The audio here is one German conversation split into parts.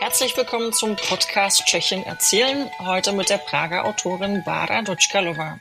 Herzlich willkommen zum Podcast Tschechien erzählen, heute mit der Prager Autorin Bára Dočkalová.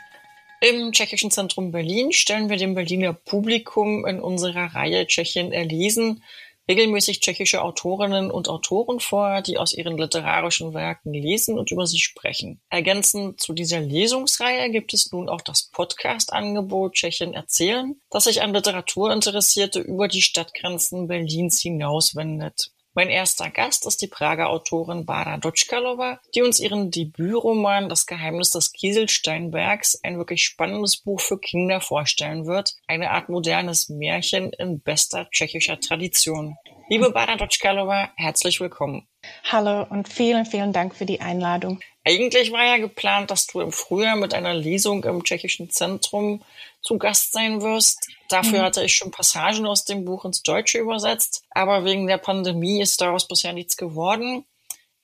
Im Tschechischen Zentrum Berlin stellen wir dem Berliner Publikum in unserer Reihe Tschechien erlesen regelmäßig tschechische Autorinnen und Autoren vor, die aus ihren literarischen Werken lesen und über sie sprechen. Ergänzend zu dieser Lesungsreihe gibt es nun auch das Podcast-Angebot Tschechien erzählen, das sich an Literaturinteressierte über die Stadtgrenzen Berlins hinaus wendet. Mein erster Gast ist die Prager Autorin Bára Dočkalová, die uns ihren Debütroman Das Geheimnis des Kieselsteinbergs, ein wirklich spannendes Buch für Kinder vorstellen wird, eine Art modernes Märchen in bester tschechischer Tradition. Liebe Bára Dočkalová, herzlich willkommen. Hallo und vielen, vielen Dank für die Einladung. Eigentlich war ja geplant, dass du im Frühjahr mit einer Lesung im Tschechischen Zentrum zu Gast sein wirst. Dafür mhm. hatte ich schon Passagen aus dem Buch ins Deutsche übersetzt, aber wegen der Pandemie ist daraus bisher nichts geworden.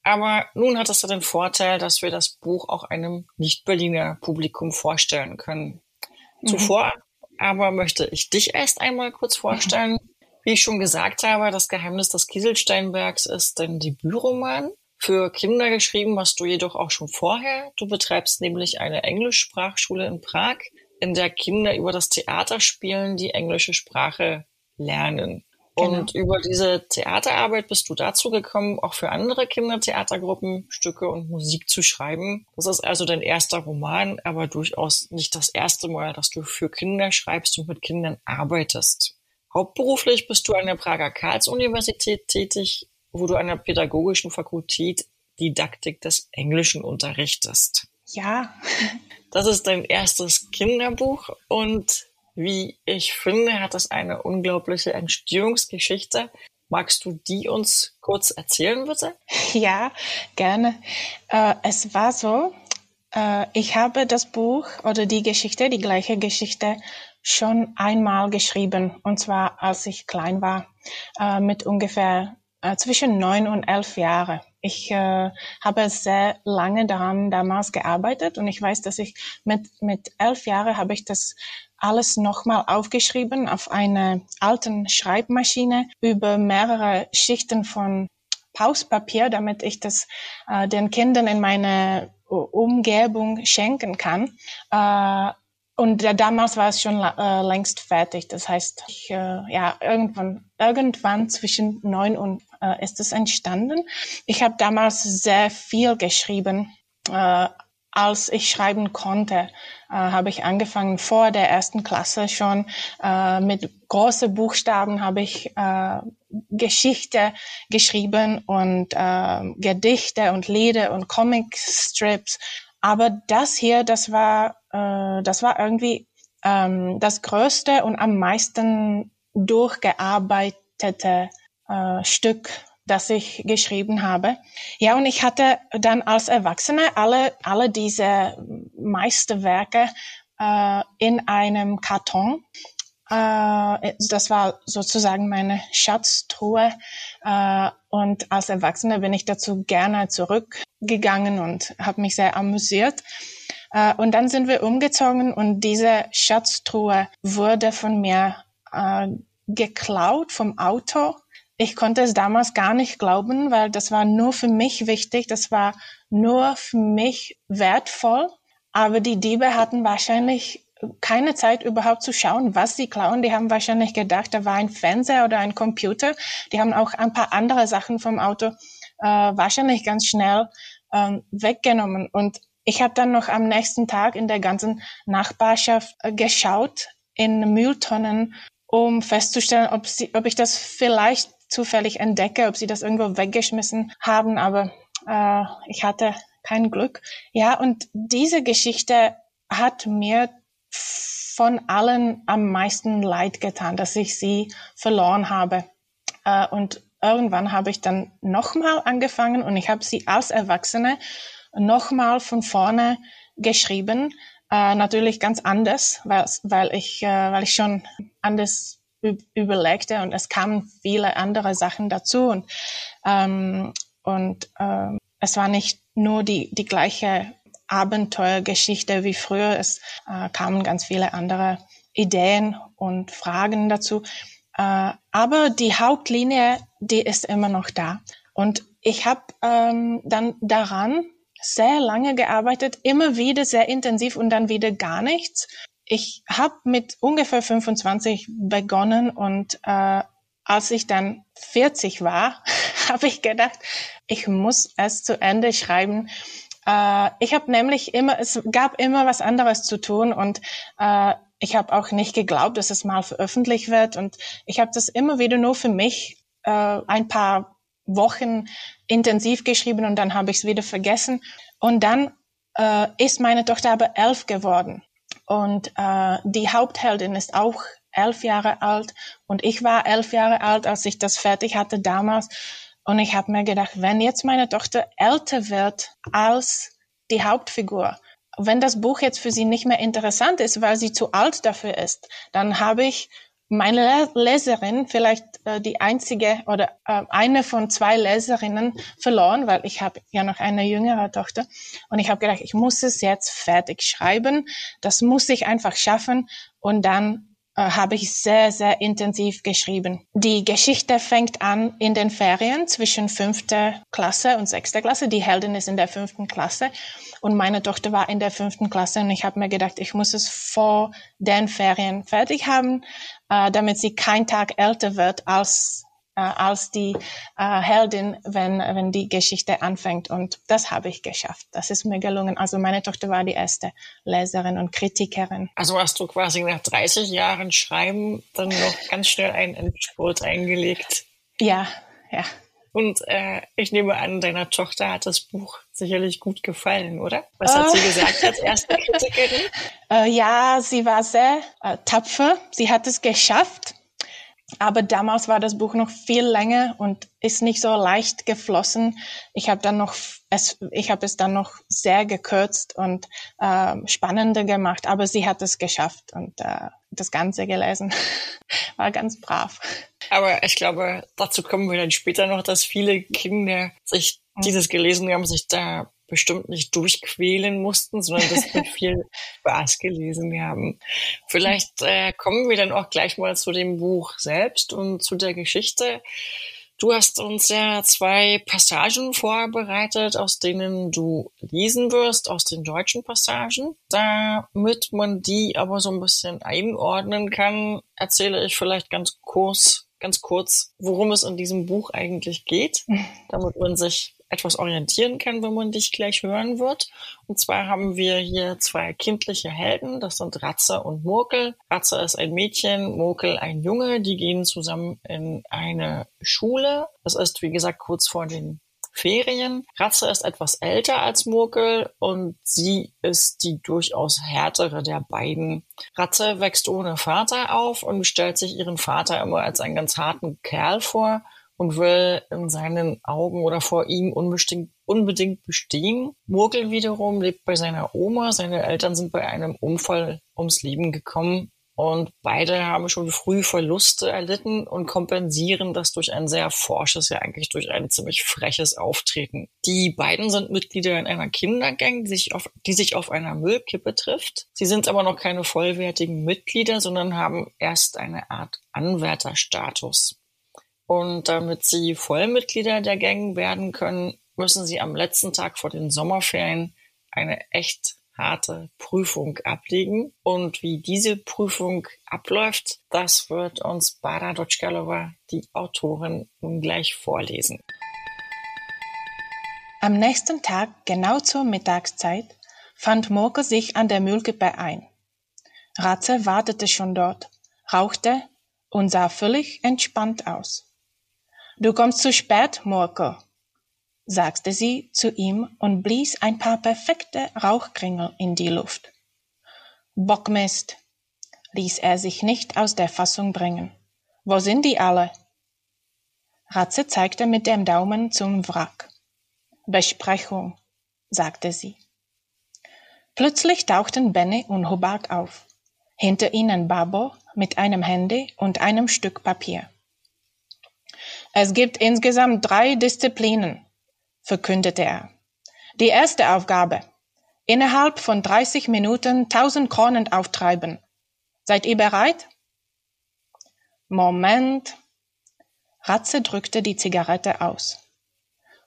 Aber nun hat es ja den Vorteil, dass wir das Buch auch einem Nicht-Berliner Publikum vorstellen können. Mhm. Zuvor aber möchte ich dich erst einmal kurz vorstellen. Wie ich schon gesagt habe, das Geheimnis des Kieselsteinbergs ist dein Debütroman. Für Kinder geschrieben hast du jedoch auch schon vorher. Du betreibst nämlich eine Englischsprachschule in Prag, in der Kinder über das Theaterspielen die englische Sprache lernen. Genau. Und über diese Theaterarbeit bist du dazu gekommen, auch für andere Kindertheatergruppen Stücke und Musik zu schreiben. Das ist also dein erster Roman, aber durchaus nicht das erste Mal, dass du für Kinder schreibst und mit Kindern arbeitest. Hauptberuflich bist du an der Prager Karls-Universität tätig, du an der pädagogischen Fakultät Didaktik des Englischen unterrichtest. Ja. Das ist dein erstes Kinderbuch und wie ich finde, hat es eine unglaubliche Entstehungsgeschichte. Magst du die uns kurz erzählen, bitte? Ja, gerne. Äh, es war so, äh, ich habe das Buch oder die Geschichte, die gleiche Geschichte, schon einmal geschrieben. Und zwar, als ich klein war, äh, mit ungefähr äh, zwischen neun und elf Jahren. Ich äh, habe sehr lange daran damals gearbeitet und ich weiß, dass ich mit, mit elf Jahren habe ich das alles nochmal aufgeschrieben auf einer alten Schreibmaschine über mehrere Schichten von Pauspapier, damit ich das äh, den Kindern in meiner Umgebung schenken kann. Äh, und ja, damals war es schon äh, längst fertig. Das heißt, ich, äh, ja, irgendwann, irgendwann zwischen neun und äh, ist es entstanden. Ich habe damals sehr viel geschrieben. Äh, als ich schreiben konnte, äh, habe ich angefangen vor der ersten Klasse schon äh, mit großen Buchstaben habe ich äh, Geschichte geschrieben und äh, Gedichte und Lieder und Comicstrips aber das hier, das war, äh, das war irgendwie ähm, das größte und am meisten durchgearbeitete äh, Stück, das ich geschrieben habe. Ja, und ich hatte dann als Erwachsene alle, alle diese Meisterwerke äh, in einem Karton. Äh, das war sozusagen meine Schatztruhe. Äh, und als Erwachsene bin ich dazu gerne zurück gegangen und habe mich sehr amüsiert. Äh, und dann sind wir umgezogen und diese Schatztruhe wurde von mir äh, geklaut vom Auto. Ich konnte es damals gar nicht glauben, weil das war nur für mich wichtig, das war nur für mich wertvoll. Aber die Diebe hatten wahrscheinlich keine Zeit überhaupt zu schauen, was sie klauen. Die haben wahrscheinlich gedacht, da war ein Fernseher oder ein Computer. Die haben auch ein paar andere Sachen vom Auto äh, wahrscheinlich ganz schnell ähm, weggenommen. Und ich habe dann noch am nächsten Tag in der ganzen Nachbarschaft äh, geschaut in Mülltonnen, um festzustellen, ob, sie, ob ich das vielleicht zufällig entdecke, ob sie das irgendwo weggeschmissen haben. Aber äh, ich hatte kein Glück. Ja, und diese Geschichte hat mir von allen am meisten leid getan, dass ich sie verloren habe. Äh, und irgendwann habe ich dann nochmal angefangen und ich habe sie als Erwachsene nochmal von vorne geschrieben. Äh, natürlich ganz anders, weil, ich, äh, weil ich schon anders überlegte und es kamen viele andere Sachen dazu und, ähm, und ähm, es war nicht nur die, die gleiche Abenteuergeschichte wie früher. Es äh, kamen ganz viele andere Ideen und Fragen dazu. Äh, aber die Hauptlinie, die ist immer noch da. Und ich habe ähm, dann daran sehr lange gearbeitet, immer wieder sehr intensiv und dann wieder gar nichts. Ich habe mit ungefähr 25 begonnen und äh, als ich dann 40 war, habe ich gedacht, ich muss es zu Ende schreiben. Äh, ich habe nämlich immer, es gab immer was anderes zu tun und äh, ich habe auch nicht geglaubt, dass es mal veröffentlicht wird und ich habe das immer wieder nur für mich äh, ein paar Wochen intensiv geschrieben und dann habe ich es wieder vergessen. Und dann äh, ist meine Tochter aber elf geworden und äh, die Hauptheldin ist auch elf Jahre alt und ich war elf Jahre alt, als ich das fertig hatte damals. Und ich habe mir gedacht, wenn jetzt meine Tochter älter wird als die Hauptfigur, wenn das Buch jetzt für sie nicht mehr interessant ist, weil sie zu alt dafür ist, dann habe ich meine Leserin, vielleicht äh, die einzige oder äh, eine von zwei Leserinnen verloren, weil ich habe ja noch eine jüngere Tochter. Und ich habe gedacht, ich muss es jetzt fertig schreiben. Das muss ich einfach schaffen. Und dann äh, habe ich sehr, sehr intensiv geschrieben. Die Geschichte fängt an in den Ferien zwischen fünfter Klasse und sechster Klasse. Die Heldin ist in der fünften Klasse und meine Tochter war in der fünften Klasse und ich habe mir gedacht, ich muss es vor den Ferien fertig haben, äh, damit sie kein Tag älter wird als äh, als die äh, Heldin, wenn, wenn die Geschichte anfängt. Und das habe ich geschafft. Das ist mir gelungen. Also meine Tochter war die erste Leserin und Kritikerin. Also hast du quasi nach 30 Jahren Schreiben dann noch ganz schnell einen Endspurt eingelegt. Ja, ja. Und äh, ich nehme an, deiner Tochter hat das Buch sicherlich gut gefallen, oder? Was hat sie äh. gesagt als erste Kritikerin? Äh, ja, sie war sehr äh, tapfer. Sie hat es geschafft. Aber damals war das Buch noch viel länger und ist nicht so leicht geflossen. Ich habe dann noch es, ich habe es dann noch sehr gekürzt und äh, spannender gemacht. Aber sie hat es geschafft und äh, das Ganze gelesen. war ganz brav. Aber ich glaube, dazu kommen wir dann später noch, dass viele Kinder sich mhm. dieses gelesen haben, sich da bestimmt nicht durchquälen mussten, sondern das mit viel Spaß gelesen haben. Vielleicht äh, kommen wir dann auch gleich mal zu dem Buch selbst und zu der Geschichte. Du hast uns ja zwei Passagen vorbereitet, aus denen du lesen wirst, aus den deutschen Passagen. Damit man die aber so ein bisschen einordnen kann, erzähle ich vielleicht ganz kurz, ganz kurz, worum es in diesem Buch eigentlich geht, damit man sich etwas orientieren kann, wenn man dich gleich hören wird. Und zwar haben wir hier zwei kindliche Helden, das sind Ratze und Murkel. Ratze ist ein Mädchen, Murkel ein Junge, die gehen zusammen in eine Schule. Das ist, wie gesagt, kurz vor den Ferien. Ratze ist etwas älter als Murkel und sie ist die durchaus härtere der beiden. Ratze wächst ohne Vater auf und stellt sich ihren Vater immer als einen ganz harten Kerl vor und will in seinen Augen oder vor ihm unbedingt, unbedingt bestehen. Murkel wiederum lebt bei seiner Oma. Seine Eltern sind bei einem Unfall ums Leben gekommen und beide haben schon früh Verluste erlitten und kompensieren das durch ein sehr forsches, ja eigentlich durch ein ziemlich freches Auftreten. Die beiden sind Mitglieder in einer Kindergang, die sich auf, die sich auf einer Müllkippe trifft. Sie sind aber noch keine vollwertigen Mitglieder, sondern haben erst eine Art Anwärterstatus. Und damit sie Vollmitglieder der Gang werden können, müssen sie am letzten Tag vor den Sommerferien eine echt harte Prüfung ablegen. Und wie diese Prüfung abläuft, das wird uns Bada Dotschkalova, die Autorin, nun gleich vorlesen. Am nächsten Tag, genau zur Mittagszeit, fand Murke sich an der Mühlkippe ein. Ratze wartete schon dort, rauchte und sah völlig entspannt aus. Du kommst zu spät, Murko, sagte sie zu ihm und blies ein paar perfekte Rauchkringel in die Luft. Bockmist, ließ er sich nicht aus der Fassung bringen. Wo sind die alle? Ratze zeigte mit dem Daumen zum Wrack. Besprechung, sagte sie. Plötzlich tauchten Benny und Hobart auf. Hinter ihnen Babo mit einem Handy und einem Stück Papier. Es gibt insgesamt drei Disziplinen, verkündete er. Die erste Aufgabe. Innerhalb von 30 Minuten 1000 Kronen auftreiben. Seid ihr bereit? Moment. Ratze drückte die Zigarette aus.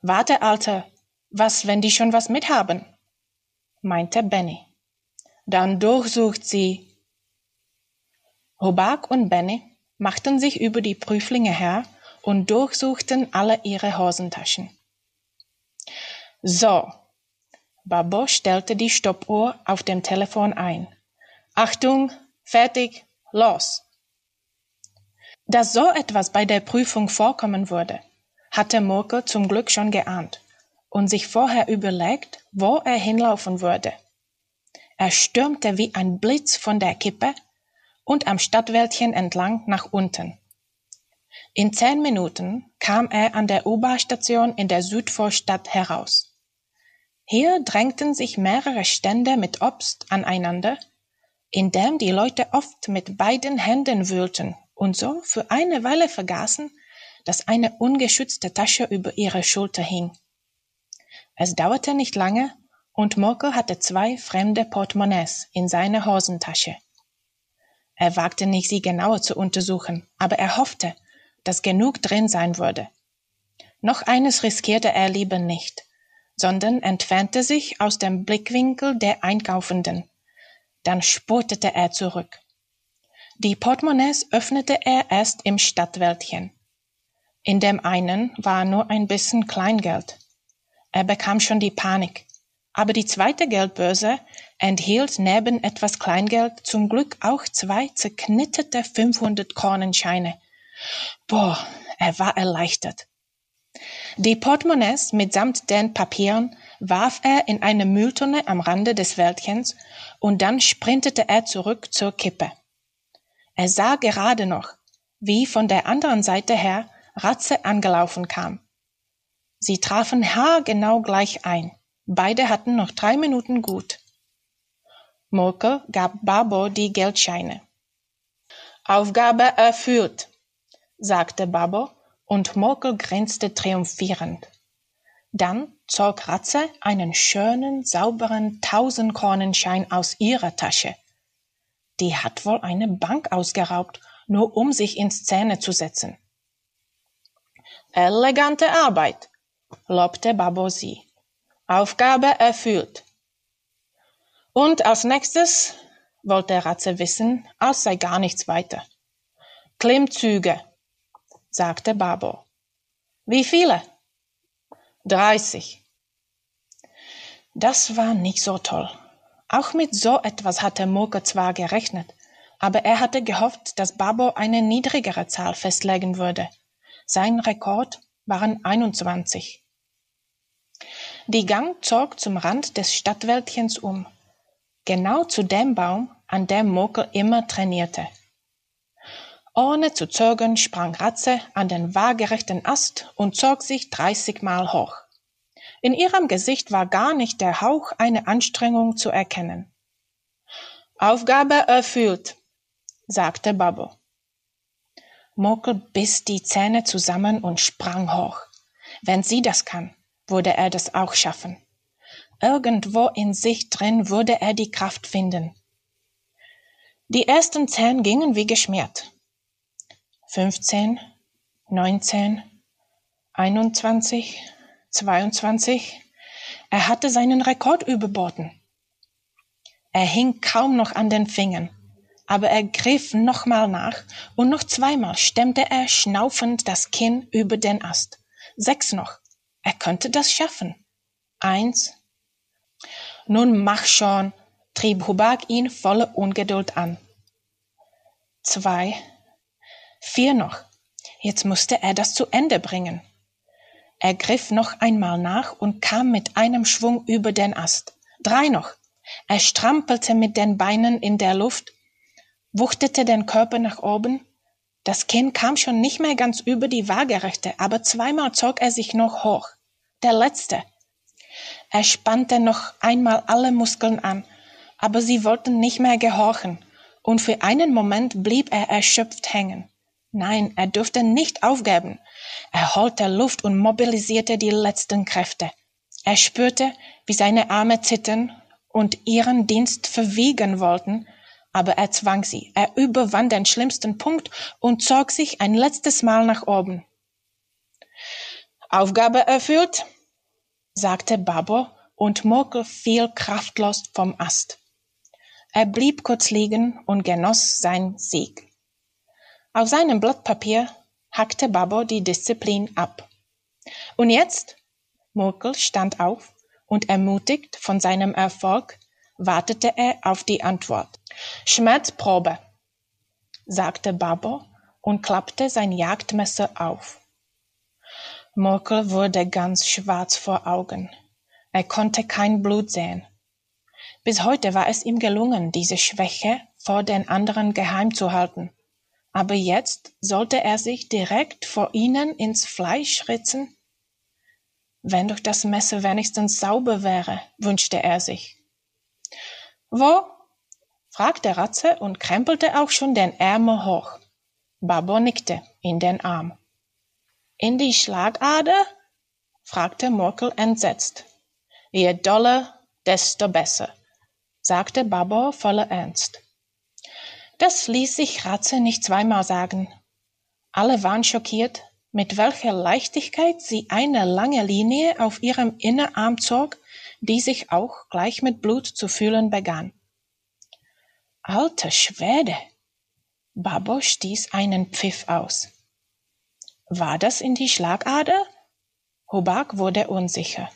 Warte, Alter, was, wenn die schon was mithaben? meinte Benny. Dann durchsucht sie. Hobak und Benny machten sich über die Prüflinge her und durchsuchten alle ihre Hosentaschen. So, Babbo stellte die Stoppuhr auf dem Telefon ein. Achtung, fertig, los! Dass so etwas bei der Prüfung vorkommen würde, hatte Murkel zum Glück schon geahnt und sich vorher überlegt, wo er hinlaufen würde. Er stürmte wie ein Blitz von der Kippe und am Stadtwäldchen entlang nach unten. In zehn Minuten kam er an der U-Bahn-Station in der Südvorstadt heraus. Hier drängten sich mehrere Stände mit Obst aneinander, in dem die Leute oft mit beiden Händen wühlten und so für eine Weile vergaßen, dass eine ungeschützte Tasche über ihre Schulter hing. Es dauerte nicht lange, und Moko hatte zwei fremde Portemonnaies in seiner Hosentasche. Er wagte nicht, sie genauer zu untersuchen, aber er hoffte, dass genug drin sein würde. Noch eines riskierte er lieber nicht, sondern entfernte sich aus dem Blickwinkel der Einkaufenden. Dann spurtete er zurück. Die Portemonnaies öffnete er erst im Stadtwäldchen. In dem einen war nur ein bisschen Kleingeld. Er bekam schon die Panik. Aber die zweite Geldbörse enthielt neben etwas Kleingeld zum Glück auch zwei zerknitterte 500 Kronenscheine. Boah, er war erleichtert. Die Portemonnaies mitsamt den Papieren warf er in eine Mülltonne am Rande des Wäldchens und dann sprintete er zurück zur Kippe. Er sah gerade noch, wie von der anderen Seite her Ratze angelaufen kam. Sie trafen haargenau gleich ein. Beide hatten noch drei Minuten gut. Murkel gab Babo die Geldscheine. Aufgabe erfüllt, sagte Babo, und Murkel grinste triumphierend. Dann zog Ratze einen schönen, sauberen Tausendkornenschein aus ihrer Tasche. Die hat wohl eine Bank ausgeraubt, nur um sich in Szene zu setzen. Elegante Arbeit, lobte Babosi. Aufgabe erfüllt. Und als nächstes wollte Ratze wissen, als sei gar nichts weiter. Klimmzüge, sagte Babo. Wie viele? Dreißig. Das war nicht so toll. Auch mit so etwas hatte Murke zwar gerechnet, aber er hatte gehofft, dass Babo eine niedrigere Zahl festlegen würde. Sein Rekord waren 21. Die Gang zog zum Rand des Stadtwäldchens um, genau zu dem Baum, an dem Mokel immer trainierte. Ohne zu zögern sprang Ratze an den waagerechten Ast und zog sich dreißigmal hoch. In ihrem Gesicht war gar nicht der Hauch einer Anstrengung zu erkennen. Aufgabe erfüllt, sagte Babbo. Mokel biss die Zähne zusammen und sprang hoch. Wenn sie das kann, würde er das auch schaffen. Irgendwo in sich drin würde er die Kraft finden. Die ersten zehn gingen wie geschmiert. Fünfzehn, neunzehn, einundzwanzig, zweiundzwanzig. Er hatte seinen Rekord überboten. Er hing kaum noch an den Fingern aber er griff nochmal nach, und noch zweimal stemmte er schnaufend das Kinn über den Ast. Sechs noch. Er könnte das schaffen. Eins. Nun mach schon, trieb Hubak ihn voller Ungeduld an. Zwei. Vier noch. Jetzt musste er das zu Ende bringen. Er griff noch einmal nach und kam mit einem Schwung über den Ast. Drei noch. Er strampelte mit den Beinen in der Luft wuchtete den Körper nach oben. Das Kinn kam schon nicht mehr ganz über die Waagerechte, aber zweimal zog er sich noch hoch. Der letzte. Er spannte noch einmal alle Muskeln an, aber sie wollten nicht mehr gehorchen, und für einen Moment blieb er erschöpft hängen. Nein, er durfte nicht aufgeben. Er holte Luft und mobilisierte die letzten Kräfte. Er spürte, wie seine Arme zittern und ihren Dienst verwiegen wollten, aber er zwang sie. Er überwand den schlimmsten Punkt und zog sich ein letztes Mal nach oben. Aufgabe erfüllt, sagte Babo und Murkel fiel kraftlos vom Ast. Er blieb kurz liegen und genoss sein Sieg. Auf seinem Blatt Papier hackte Babo die Disziplin ab. Und jetzt? Murkel stand auf und ermutigt von seinem Erfolg wartete er auf die Antwort. Schmerzprobe, sagte Babo und klappte sein Jagdmesser auf. Murkel wurde ganz schwarz vor Augen. Er konnte kein Blut sehen. Bis heute war es ihm gelungen, diese Schwäche vor den anderen geheim zu halten. Aber jetzt sollte er sich direkt vor ihnen ins Fleisch ritzen? Wenn doch das Messer wenigstens sauber wäre, wünschte er sich. Wo? fragte Ratze und krempelte auch schon den Ärmel hoch. Babo nickte in den Arm. In die Schlagader? fragte Murkel entsetzt. Je doller, desto besser, sagte Babo voller Ernst. Das ließ sich Ratze nicht zweimal sagen. Alle waren schockiert, mit welcher Leichtigkeit sie eine lange Linie auf ihrem Innenarm zog, die sich auch gleich mit Blut zu füllen begann. Alter Schwede! Babo stieß einen Pfiff aus. War das in die Schlagader? Hubak wurde unsicher.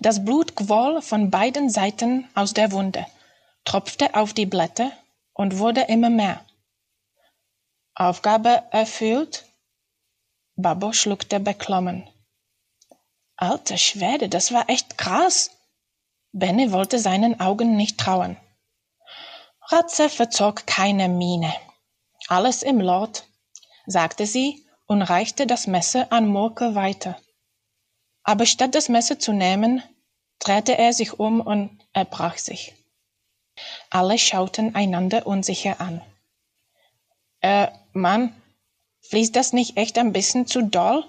Das Blut quoll von beiden Seiten aus der Wunde, tropfte auf die Blätter und wurde immer mehr. Aufgabe erfüllt? Babbo schluckte beklommen. Alter Schwede, das war echt krass. Benny wollte seinen Augen nicht trauen. Ratze verzog keine Miene. Alles im Lot, sagte sie und reichte das Messer an Murke weiter. Aber statt das Messer zu nehmen, drehte er sich um und erbrach sich. Alle schauten einander unsicher an. Äh, Mann, fließt das nicht echt ein bisschen zu doll?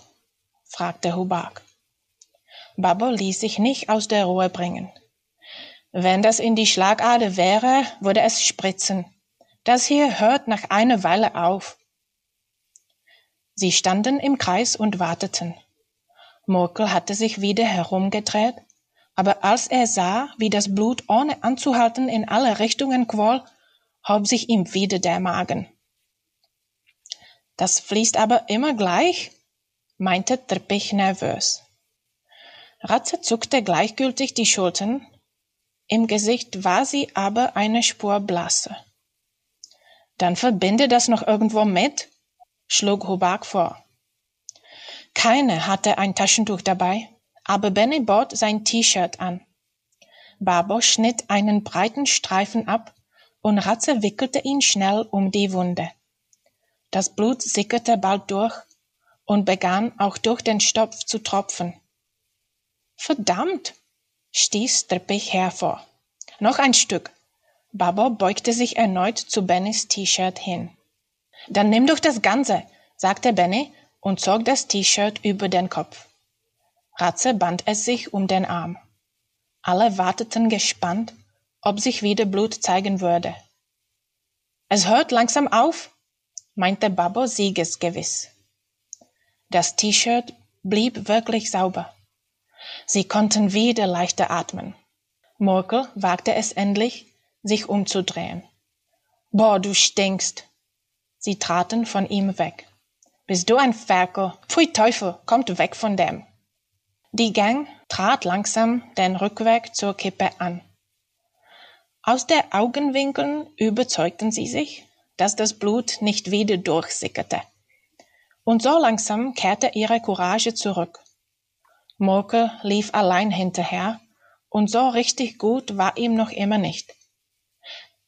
fragte Hubak. Babbo ließ sich nicht aus der Ruhe bringen. Wenn das in die Schlagader wäre, würde es spritzen. Das hier hört nach einer Weile auf. Sie standen im Kreis und warteten. Murkel hatte sich wieder herumgedreht, aber als er sah, wie das Blut ohne anzuhalten in alle Richtungen quoll, hob sich ihm wieder der Magen. Das fließt aber immer gleich, meinte Trippich nervös. Ratze zuckte gleichgültig die Schultern, im Gesicht war sie aber eine Spur blasser. Dann verbinde das noch irgendwo mit, schlug Hubak vor. Keine hatte ein Taschentuch dabei, aber Benny bot sein T-Shirt an. Babo schnitt einen breiten Streifen ab und Ratze wickelte ihn schnell um die Wunde. Das Blut sickerte bald durch und begann auch durch den Stopf zu tropfen. Verdammt! stieß Trippich hervor. Noch ein Stück. Babo beugte sich erneut zu Bennys T-Shirt hin. Dann nimm doch das Ganze, sagte Benny und zog das T-Shirt über den Kopf. Ratze band es sich um den Arm. Alle warteten gespannt, ob sich wieder Blut zeigen würde. Es hört langsam auf, meinte Babbo siegesgewiss. Das T-Shirt blieb wirklich sauber. Sie konnten wieder leichter atmen. Murkel wagte es endlich, sich umzudrehen. Boah, du stinkst. Sie traten von ihm weg. Bist du ein Ferkel? Pfui Teufel, kommt weg von dem. Die Gang trat langsam den Rückweg zur Kippe an. Aus der Augenwinkeln überzeugten sie sich, dass das Blut nicht wieder durchsickerte. Und so langsam kehrte ihre Courage zurück. Murke lief allein hinterher, und so richtig gut war ihm noch immer nicht.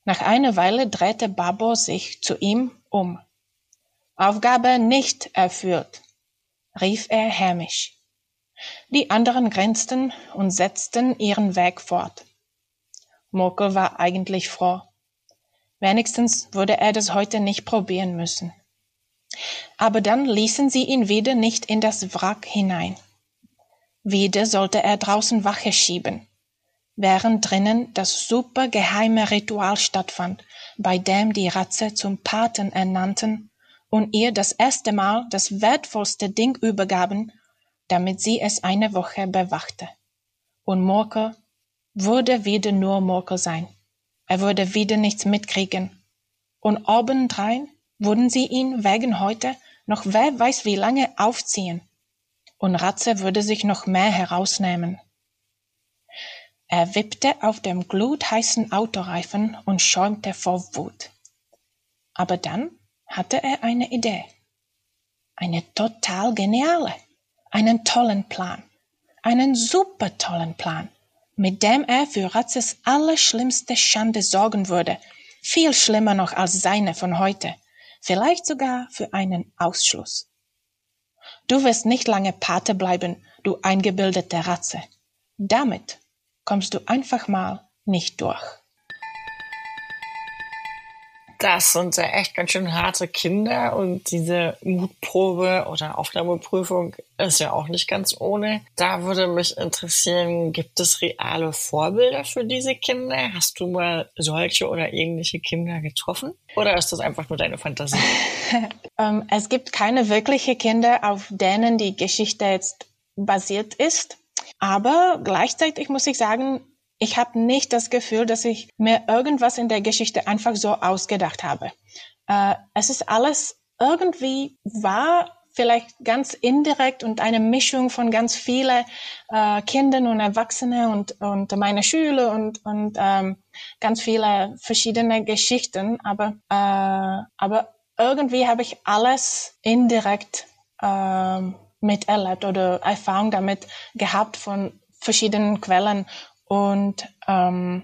Nach einer Weile drehte Babo sich zu ihm um. Aufgabe nicht erfüllt, rief er hämisch. Die anderen grinsten und setzten ihren Weg fort. Murkel war eigentlich froh. Wenigstens würde er das heute nicht probieren müssen. Aber dann ließen sie ihn wieder nicht in das Wrack hinein. Wieder sollte er draußen Wache schieben, während drinnen das super geheime Ritual stattfand, bei dem die Ratze zum Paten ernannten und ihr das erste Mal das wertvollste Ding übergaben, damit sie es eine Woche bewachte. Und Murkel würde wieder nur Murkel sein. Er würde wieder nichts mitkriegen. Und obendrein würden sie ihn wegen heute noch wer weiß wie lange aufziehen. Und Ratze würde sich noch mehr herausnehmen. Er wippte auf dem glutheißen Autoreifen und schäumte vor Wut. Aber dann hatte er eine Idee. Eine total geniale. Einen tollen Plan. Einen super tollen Plan, mit dem er für Ratzes allerschlimmste Schande sorgen würde. Viel schlimmer noch als seine von heute. Vielleicht sogar für einen Ausschluss. Du wirst nicht lange Pate bleiben, du eingebildete Ratze. Damit kommst du einfach mal nicht durch. Das sind ja echt ganz schön harte Kinder und diese Mutprobe oder Aufnahmeprüfung ist ja auch nicht ganz ohne. Da würde mich interessieren, gibt es reale Vorbilder für diese Kinder? Hast du mal solche oder ähnliche Kinder getroffen? Oder ist das einfach nur deine Fantasie? ähm, es gibt keine wirkliche Kinder, auf denen die Geschichte jetzt basiert ist. Aber gleichzeitig muss ich sagen, ich habe nicht das Gefühl, dass ich mir irgendwas in der Geschichte einfach so ausgedacht habe. Äh, es ist alles irgendwie wahr, vielleicht ganz indirekt und eine Mischung von ganz vielen äh, Kindern und Erwachsenen und, und meine Schüler und, und ähm, ganz viele verschiedene Geschichten. Aber, äh, aber irgendwie habe ich alles indirekt äh, miterlebt oder Erfahrung damit gehabt von verschiedenen Quellen und ähm,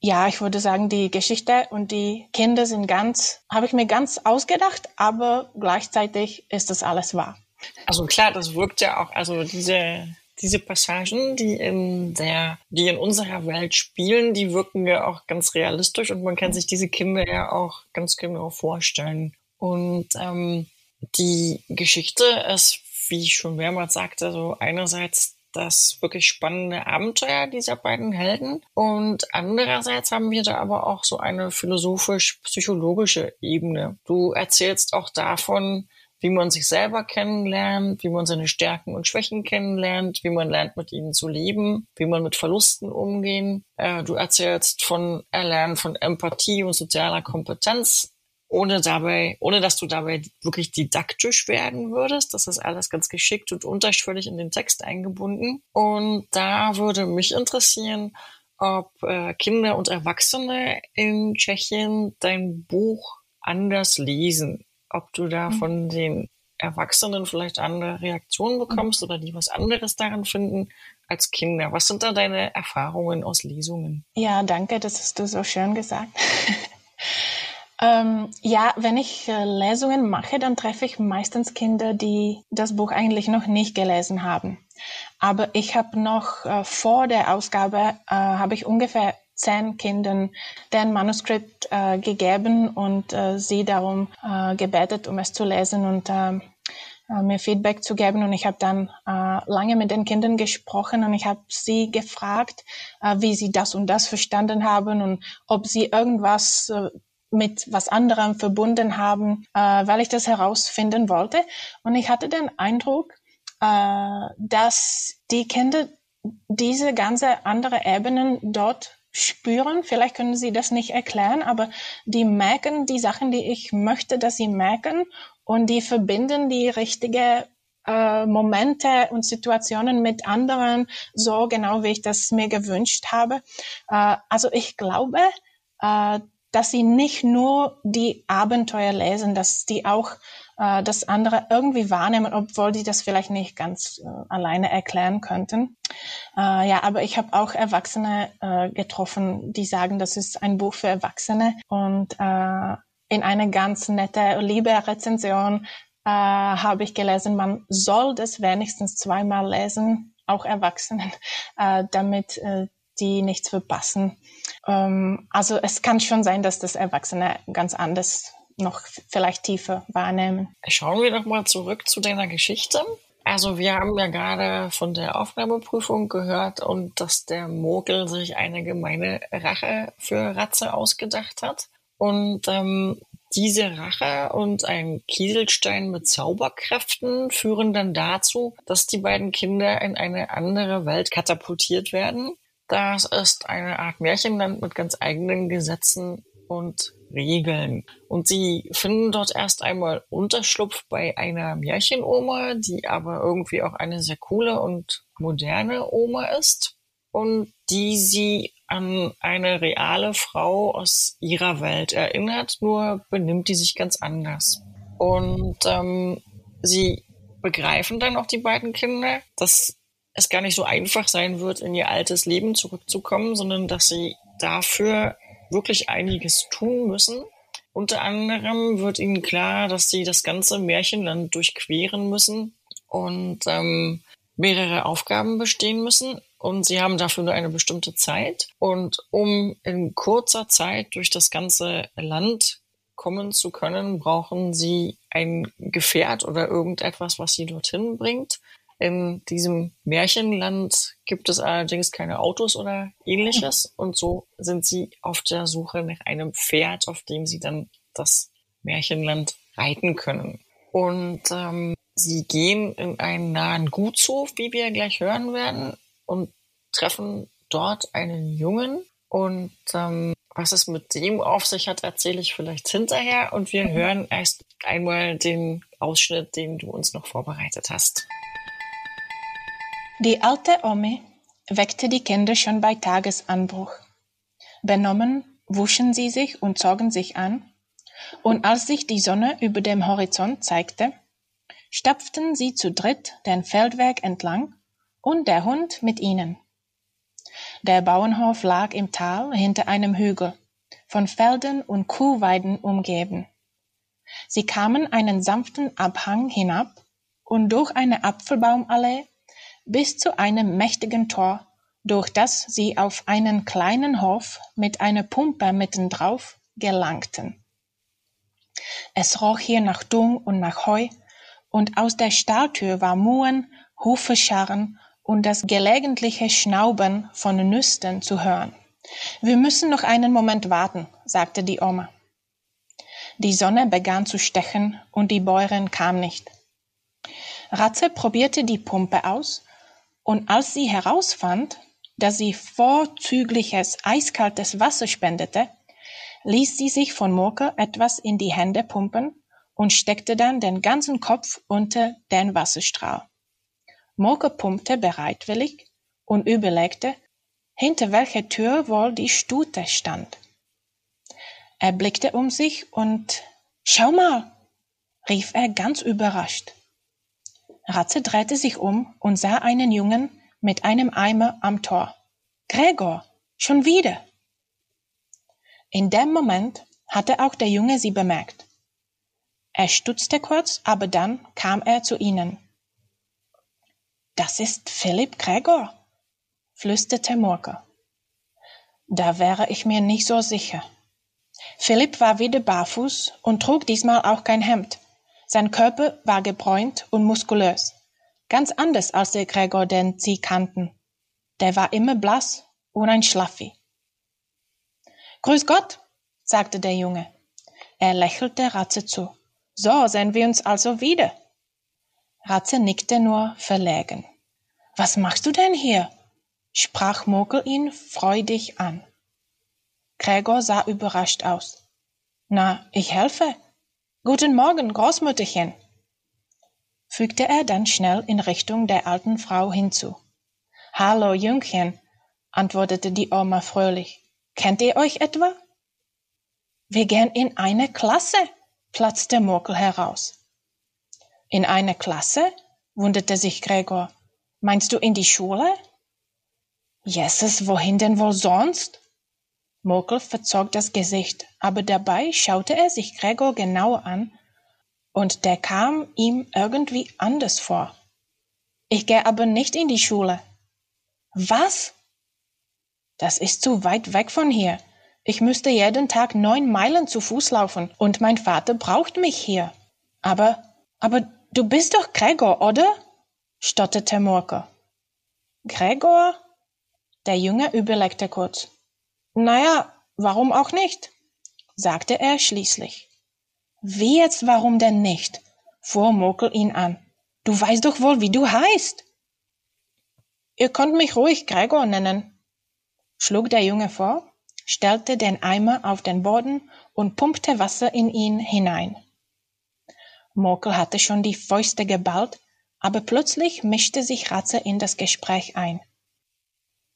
ja, ich würde sagen, die Geschichte und die Kinder sind ganz, habe ich mir ganz ausgedacht, aber gleichzeitig ist das alles wahr. Also klar, das wirkt ja auch, also diese, diese Passagen, die in der, die in unserer Welt spielen, die wirken ja auch ganz realistisch und man kann sich diese Kinder ja auch ganz genau vorstellen. Und ähm, die Geschichte ist, wie ich schon mehrmals sagte, so einerseits das wirklich spannende Abenteuer dieser beiden Helden. Und andererseits haben wir da aber auch so eine philosophisch-psychologische Ebene. Du erzählst auch davon, wie man sich selber kennenlernt, wie man seine Stärken und Schwächen kennenlernt, wie man lernt, mit ihnen zu leben, wie man mit Verlusten umgehen. Äh, du erzählst von Erlernen von Empathie und sozialer Kompetenz ohne dabei, ohne dass du dabei wirklich didaktisch werden würdest. Das ist alles ganz geschickt und unterschwellig in den Text eingebunden. Und da würde mich interessieren, ob äh, Kinder und Erwachsene in Tschechien dein Buch anders lesen. Ob du da mhm. von den Erwachsenen vielleicht andere Reaktionen bekommst mhm. oder die was anderes daran finden als Kinder. Was sind da deine Erfahrungen aus Lesungen? Ja, danke, das hast du so schön gesagt. Ähm, ja, wenn ich äh, Lesungen mache, dann treffe ich meistens Kinder, die das Buch eigentlich noch nicht gelesen haben. Aber ich habe noch äh, vor der Ausgabe äh, habe ich ungefähr zehn Kindern deren Manuskript äh, gegeben und äh, sie darum äh, gebetet, um es zu lesen und mir Feedback zu geben. Und ich habe dann lange mit den Kindern gesprochen und ich habe sie gefragt, wie sie das und das verstanden haben und ob sie irgendwas mit was anderem verbunden haben, äh, weil ich das herausfinden wollte. Und ich hatte den Eindruck, äh, dass die Kinder diese ganze andere Ebenen dort spüren. Vielleicht können sie das nicht erklären, aber die merken die Sachen, die ich möchte, dass sie merken und die verbinden die richtige äh, Momente und Situationen mit anderen, so genau wie ich das mir gewünscht habe. Äh, also ich glaube, äh, dass sie nicht nur die Abenteuer lesen, dass die auch äh, das andere irgendwie wahrnehmen, obwohl die das vielleicht nicht ganz äh, alleine erklären könnten. Äh, ja, aber ich habe auch Erwachsene äh, getroffen, die sagen, das ist ein Buch für Erwachsene und äh, in eine ganz nette, liebe Rezension äh, habe ich gelesen, man soll das wenigstens zweimal lesen, auch Erwachsenen, äh, damit äh, die nichts verpassen. Ähm, also es kann schon sein, dass das Erwachsene ganz anders noch vielleicht tiefer wahrnehmen. Schauen wir doch mal zurück zu deiner Geschichte. Also wir haben ja gerade von der Aufnahmeprüfung gehört und dass der Mogel sich eine gemeine Rache für Ratze ausgedacht hat. Und ähm, diese Rache und ein Kieselstein mit Zauberkräften führen dann dazu, dass die beiden Kinder in eine andere Welt katapultiert werden. Das ist eine Art Märchenland mit ganz eigenen Gesetzen und Regeln. Und sie finden dort erst einmal Unterschlupf bei einer Märchenoma, die aber irgendwie auch eine sehr coole und moderne Oma ist und die sie an eine reale Frau aus ihrer Welt erinnert, nur benimmt die sich ganz anders. Und ähm, sie begreifen dann auch die beiden Kinder, dass es gar nicht so einfach sein wird, in ihr altes Leben zurückzukommen, sondern dass sie dafür wirklich einiges tun müssen. Unter anderem wird ihnen klar, dass sie das ganze Märchenland durchqueren müssen und ähm, mehrere Aufgaben bestehen müssen. Und sie haben dafür nur eine bestimmte Zeit. Und um in kurzer Zeit durch das ganze Land kommen zu können, brauchen sie ein Gefährt oder irgendetwas, was sie dorthin bringt. In diesem Märchenland gibt es allerdings keine Autos oder ähnliches und so sind sie auf der Suche nach einem Pferd, auf dem sie dann das Märchenland reiten können. Und ähm, sie gehen in einen nahen Gutshof, wie wir gleich hören werden, und treffen dort einen Jungen. Und ähm, was es mit dem auf sich hat, erzähle ich vielleicht hinterher. Und wir hören erst einmal den Ausschnitt, den du uns noch vorbereitet hast. Die alte Omi weckte die Kinder schon bei Tagesanbruch. Benommen wuschen sie sich und zogen sich an, und als sich die Sonne über dem Horizont zeigte, stapften sie zu dritt den Feldweg entlang und der Hund mit ihnen. Der Bauernhof lag im Tal hinter einem Hügel, von Feldern und Kuhweiden umgeben. Sie kamen einen sanften Abhang hinab und durch eine Apfelbaumallee bis zu einem mächtigen Tor, durch das sie auf einen kleinen Hof mit einer Pumpe mittendrauf gelangten. Es roch hier nach Dung und nach Heu, und aus der Stahltür war Muhen, Hufescharren und das gelegentliche Schnauben von Nüstern zu hören. Wir müssen noch einen Moment warten, sagte die Oma. Die Sonne begann zu stechen und die Bäuerin kam nicht. Ratze probierte die Pumpe aus und als sie herausfand, dass sie vorzügliches eiskaltes Wasser spendete, ließ sie sich von Murke etwas in die Hände pumpen und steckte dann den ganzen Kopf unter den Wasserstrahl. Murke pumpte bereitwillig und überlegte, hinter welcher Tür wohl die Stute stand. Er blickte um sich und Schau mal, rief er ganz überrascht. Ratze drehte sich um und sah einen Jungen mit einem Eimer am Tor. Gregor, schon wieder. In dem Moment hatte auch der Junge sie bemerkt. Er stutzte kurz, aber dann kam er zu ihnen. Das ist Philipp Gregor, flüsterte Murke. Da wäre ich mir nicht so sicher. Philipp war wieder barfuß und trug diesmal auch kein Hemd. Sein Körper war gebräunt und muskulös, ganz anders als der Gregor, den sie kannten. Der war immer blass und ein Schlaffi. Grüß Gott, sagte der Junge. Er lächelte Ratze zu. So sehen wir uns also wieder. Ratze nickte nur verlegen. Was machst du denn hier? sprach Mokel ihn freudig an. Gregor sah überrascht aus. Na, ich helfe, Guten Morgen, Großmütterchen, fügte er dann schnell in Richtung der alten Frau hinzu. Hallo, Jüngchen, antwortete die Oma fröhlich. Kennt ihr euch etwa? Wir gehen in eine Klasse, platzte Murkel heraus. In eine Klasse? wunderte sich Gregor. Meinst du in die Schule? Jesus, wohin denn wohl sonst? Murkel verzog das Gesicht, aber dabei schaute er sich Gregor genauer an, und der kam ihm irgendwie anders vor. Ich gehe aber nicht in die Schule. Was? Das ist zu weit weg von hier. Ich müsste jeden Tag neun Meilen zu Fuß laufen, und mein Vater braucht mich hier. Aber, aber du bist doch Gregor, oder? stotterte Murke. Gregor? Der Junge überlegte kurz. Naja, warum auch nicht? sagte er schließlich. Wie jetzt, warum denn nicht? fuhr Mokel ihn an. Du weißt doch wohl, wie du heißt. Ihr könnt mich ruhig Gregor nennen, schlug der Junge vor, stellte den Eimer auf den Boden und pumpte Wasser in ihn hinein. Mokel hatte schon die Fäuste geballt, aber plötzlich mischte sich Ratze in das Gespräch ein.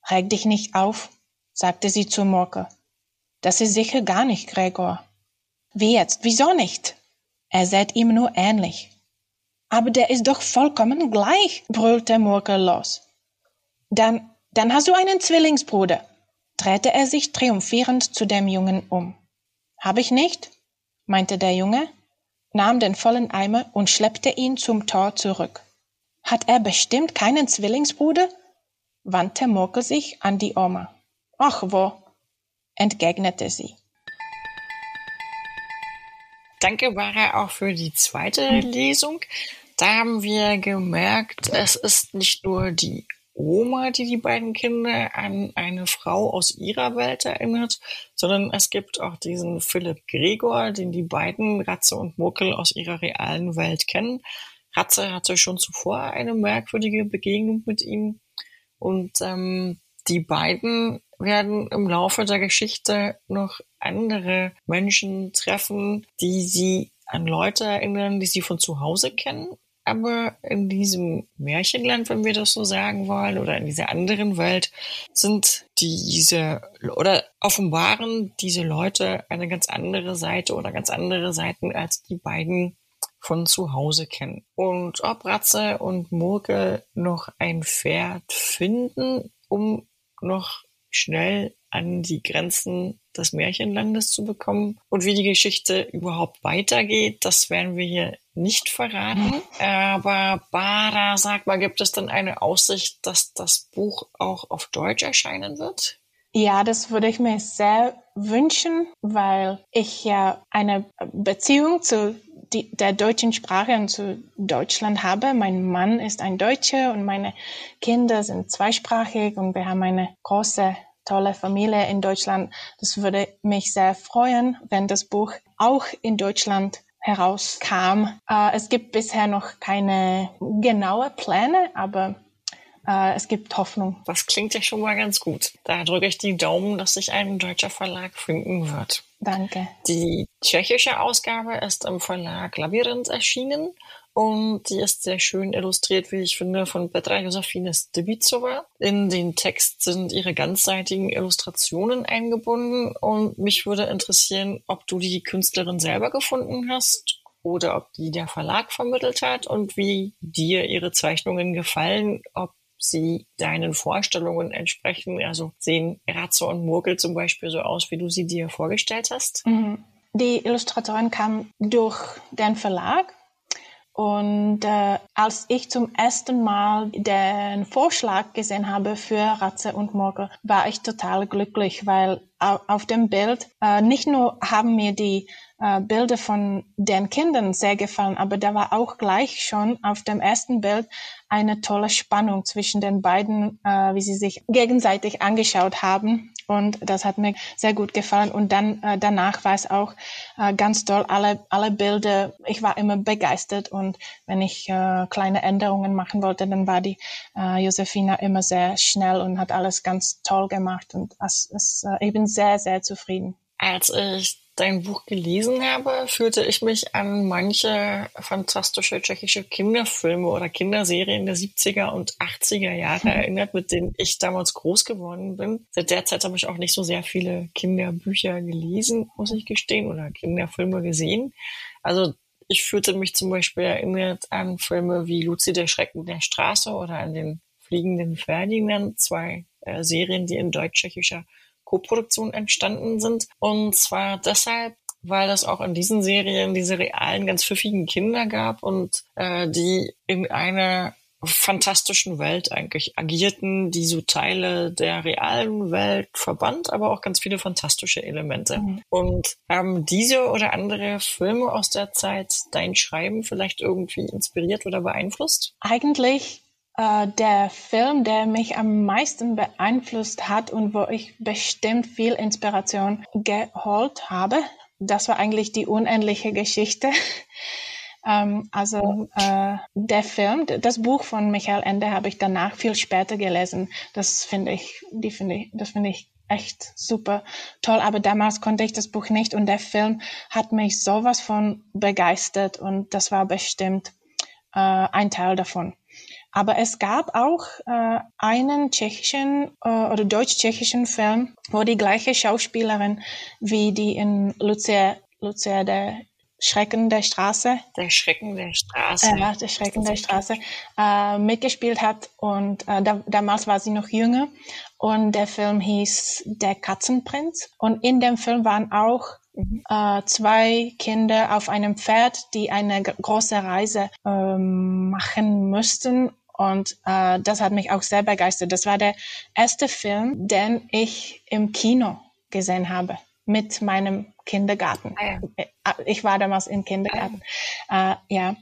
Reg dich nicht auf, sagte sie zu Mokel. Das ist sicher gar nicht Gregor. Wie jetzt? Wieso nicht? Er seht ihm nur ähnlich. Aber der ist doch vollkommen gleich, brüllte Murkel los. Dann, dann hast du einen Zwillingsbruder, drehte er sich triumphierend zu dem Jungen um. Hab ich nicht? meinte der Junge, nahm den vollen Eimer und schleppte ihn zum Tor zurück. Hat er bestimmt keinen Zwillingsbruder? wandte Murkel sich an die Oma. Ach wo, entgegnete sie. Danke, Bara, auch für die zweite. Lesung. Da haben wir gemerkt, es ist nicht nur die Oma, die die beiden Kinder an eine Frau aus ihrer Welt erinnert, sondern es gibt auch diesen Philipp Gregor, den die beiden Ratze und Muckel aus ihrer realen Welt kennen. Ratze hatte schon zuvor eine merkwürdige Begegnung mit ihm und ähm, die beiden werden im Laufe der Geschichte noch andere Menschen treffen, die sie an Leute erinnern, die sie von zu Hause kennen. Aber in diesem Märchenland, wenn wir das so sagen wollen, oder in dieser anderen Welt, sind diese oder offenbaren diese Leute eine ganz andere Seite oder ganz andere Seiten, als die beiden von zu Hause kennen. Und ob Ratze und Murke noch ein Pferd finden, um noch schnell an die Grenzen des Märchenlandes zu bekommen. Und wie die Geschichte überhaupt weitergeht, das werden wir hier nicht verraten. Aber Bara, sag mal, gibt es denn eine Aussicht, dass das Buch auch auf Deutsch erscheinen wird? Ja, das würde ich mir sehr wünschen, weil ich ja eine Beziehung zu die, der deutschen Sprache und zu Deutschland habe. Mein Mann ist ein Deutscher und meine Kinder sind zweisprachig und wir haben eine große tolle Familie in Deutschland. Das würde mich sehr freuen, wenn das Buch auch in Deutschland herauskam. Äh, es gibt bisher noch keine genaue Pläne, aber äh, es gibt Hoffnung. Das klingt ja schon mal ganz gut. Da drücke ich die Daumen, dass sich ein deutscher Verlag finden wird. Danke. Die tschechische Ausgabe ist im Verlag Labyrinth erschienen und die ist sehr schön illustriert, wie ich finde, von Petra Josefine Stebicova. In den Text sind ihre ganzseitigen Illustrationen eingebunden und mich würde interessieren, ob du die Künstlerin selber gefunden hast oder ob die der Verlag vermittelt hat und wie dir ihre Zeichnungen gefallen, ob sie deinen Vorstellungen entsprechen. Also sehen Ratze und Murkel zum Beispiel so aus, wie du sie dir vorgestellt hast? Mhm. Die Illustratorin kam durch den Verlag und äh, als ich zum ersten Mal den Vorschlag gesehen habe für Ratze und Morgel, war ich total glücklich, weil auf dem Bild äh, nicht nur haben mir die äh, Bilder von den Kindern sehr gefallen, aber da war auch gleich schon auf dem ersten Bild eine tolle Spannung zwischen den beiden, äh, wie sie sich gegenseitig angeschaut haben. Und das hat mir sehr gut gefallen. Und dann äh, danach war es auch äh, ganz toll. Alle, alle Bilder, ich war immer begeistert. Und wenn ich äh, kleine Änderungen machen wollte, dann war die äh, Josefina immer sehr schnell und hat alles ganz toll gemacht. Und das ist, äh, ich bin sehr, sehr zufrieden. Als ich dein Buch gelesen habe, fühlte ich mich an manche fantastische tschechische Kinderfilme oder Kinderserien der 70er und 80er Jahre erinnert, mit denen ich damals groß geworden bin. Seit der Zeit habe ich auch nicht so sehr viele Kinderbücher gelesen, muss ich gestehen, oder Kinderfilme gesehen. Also ich fühlte mich zum Beispiel erinnert an Filme wie Luzi der Schrecken der Straße oder an den Fliegenden Ferdinand, zwei äh, Serien, die in deutsch-tschechischer Koproduktion entstanden sind. Und zwar deshalb, weil es auch in diesen Serien diese realen, ganz pfiffigen Kinder gab und äh, die in einer fantastischen Welt eigentlich agierten, die so Teile der realen Welt verband, aber auch ganz viele fantastische Elemente. Mhm. Und haben diese oder andere Filme aus der Zeit dein Schreiben vielleicht irgendwie inspiriert oder beeinflusst? Eigentlich äh, der Film, der mich am meisten beeinflusst hat und wo ich bestimmt viel Inspiration geholt habe, das war eigentlich die unendliche Geschichte. ähm, also äh, der Film, das Buch von Michael Ende habe ich danach viel später gelesen. Das finde ich, die finde ich, das finde ich echt super toll. Aber damals konnte ich das Buch nicht und der Film hat mich sowas von begeistert und das war bestimmt äh, ein Teil davon. Aber es gab auch äh, einen tschechischen äh, oder deutsch-tschechischen Film, wo die gleiche Schauspielerin wie die in Lucia, Lucia der Schrecken der Straße. Der Schrecken der Straße. Äh, der Schrecken der Straße äh, mitgespielt hat. Und äh, da, damals war sie noch jünger. Und der Film hieß Der Katzenprinz. Und in dem Film waren auch mhm. äh, zwei Kinder auf einem Pferd, die eine große Reise ähm, machen müssten. Und äh, das hat mich auch sehr begeistert. Das war der erste Film, den ich im Kino gesehen habe mit meinem Kindergarten. Ah, ja. Äh, ich war damals im Kindergarten. Ah, ja. Äh, ja.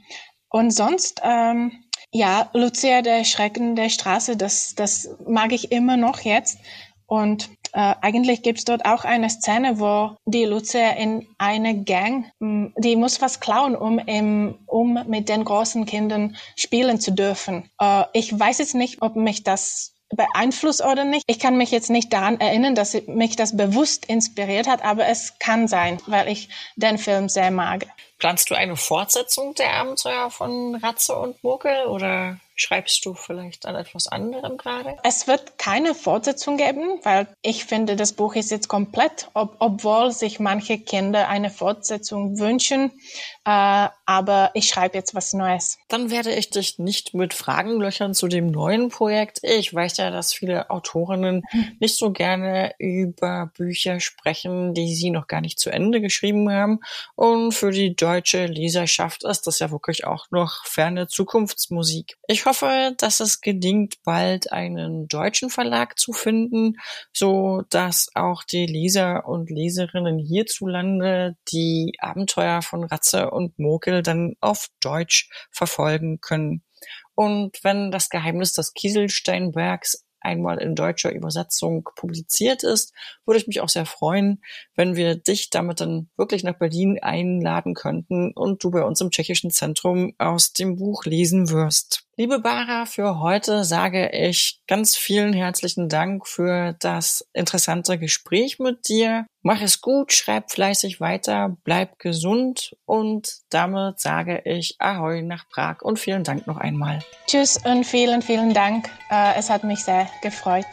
Und sonst, ähm, ja, Lucia, der Schrecken der Straße, das, das mag ich immer noch jetzt. Und äh, eigentlich gibt's dort auch eine Szene, wo die Lucia in eine Gang, hm, die muss was klauen, um, im, um mit den großen Kindern spielen zu dürfen. Äh, ich weiß jetzt nicht, ob mich das beeinflusst oder nicht. Ich kann mich jetzt nicht daran erinnern, dass mich das bewusst inspiriert hat, aber es kann sein, weil ich den Film sehr mag. Planst du eine Fortsetzung der Abenteuer von Ratze und Murkel oder Schreibst du vielleicht an etwas anderem gerade? Es wird keine Fortsetzung geben, weil ich finde, das Buch ist jetzt komplett, ob, obwohl sich manche Kinder eine Fortsetzung wünschen. Äh, aber ich schreibe jetzt was Neues. Dann werde ich dich nicht mit Fragen löchern zu dem neuen Projekt. Ich weiß ja, dass viele Autorinnen hm. nicht so gerne über Bücher sprechen, die sie noch gar nicht zu Ende geschrieben haben. Und für die deutsche Leserschaft ist das ja wirklich auch noch ferne Zukunftsmusik. Ich ich hoffe, dass es gelingt, bald einen deutschen Verlag zu finden, so dass auch die Leser und Leserinnen hierzulande die Abenteuer von Ratze und Mokel dann auf Deutsch verfolgen können. Und wenn das Geheimnis des Kieselsteinbergs einmal in deutscher Übersetzung publiziert ist, würde ich mich auch sehr freuen, wenn wir dich damit dann wirklich nach Berlin einladen könnten und du bei uns im tschechischen Zentrum aus dem Buch lesen wirst. Liebe Bara, für heute sage ich ganz vielen herzlichen Dank für das interessante Gespräch mit dir. Mach es gut, schreib fleißig weiter, bleib gesund und damit sage ich Ahoi nach Prag und vielen Dank noch einmal. Tschüss und vielen, vielen Dank. Äh, es hat mich sehr gefreut.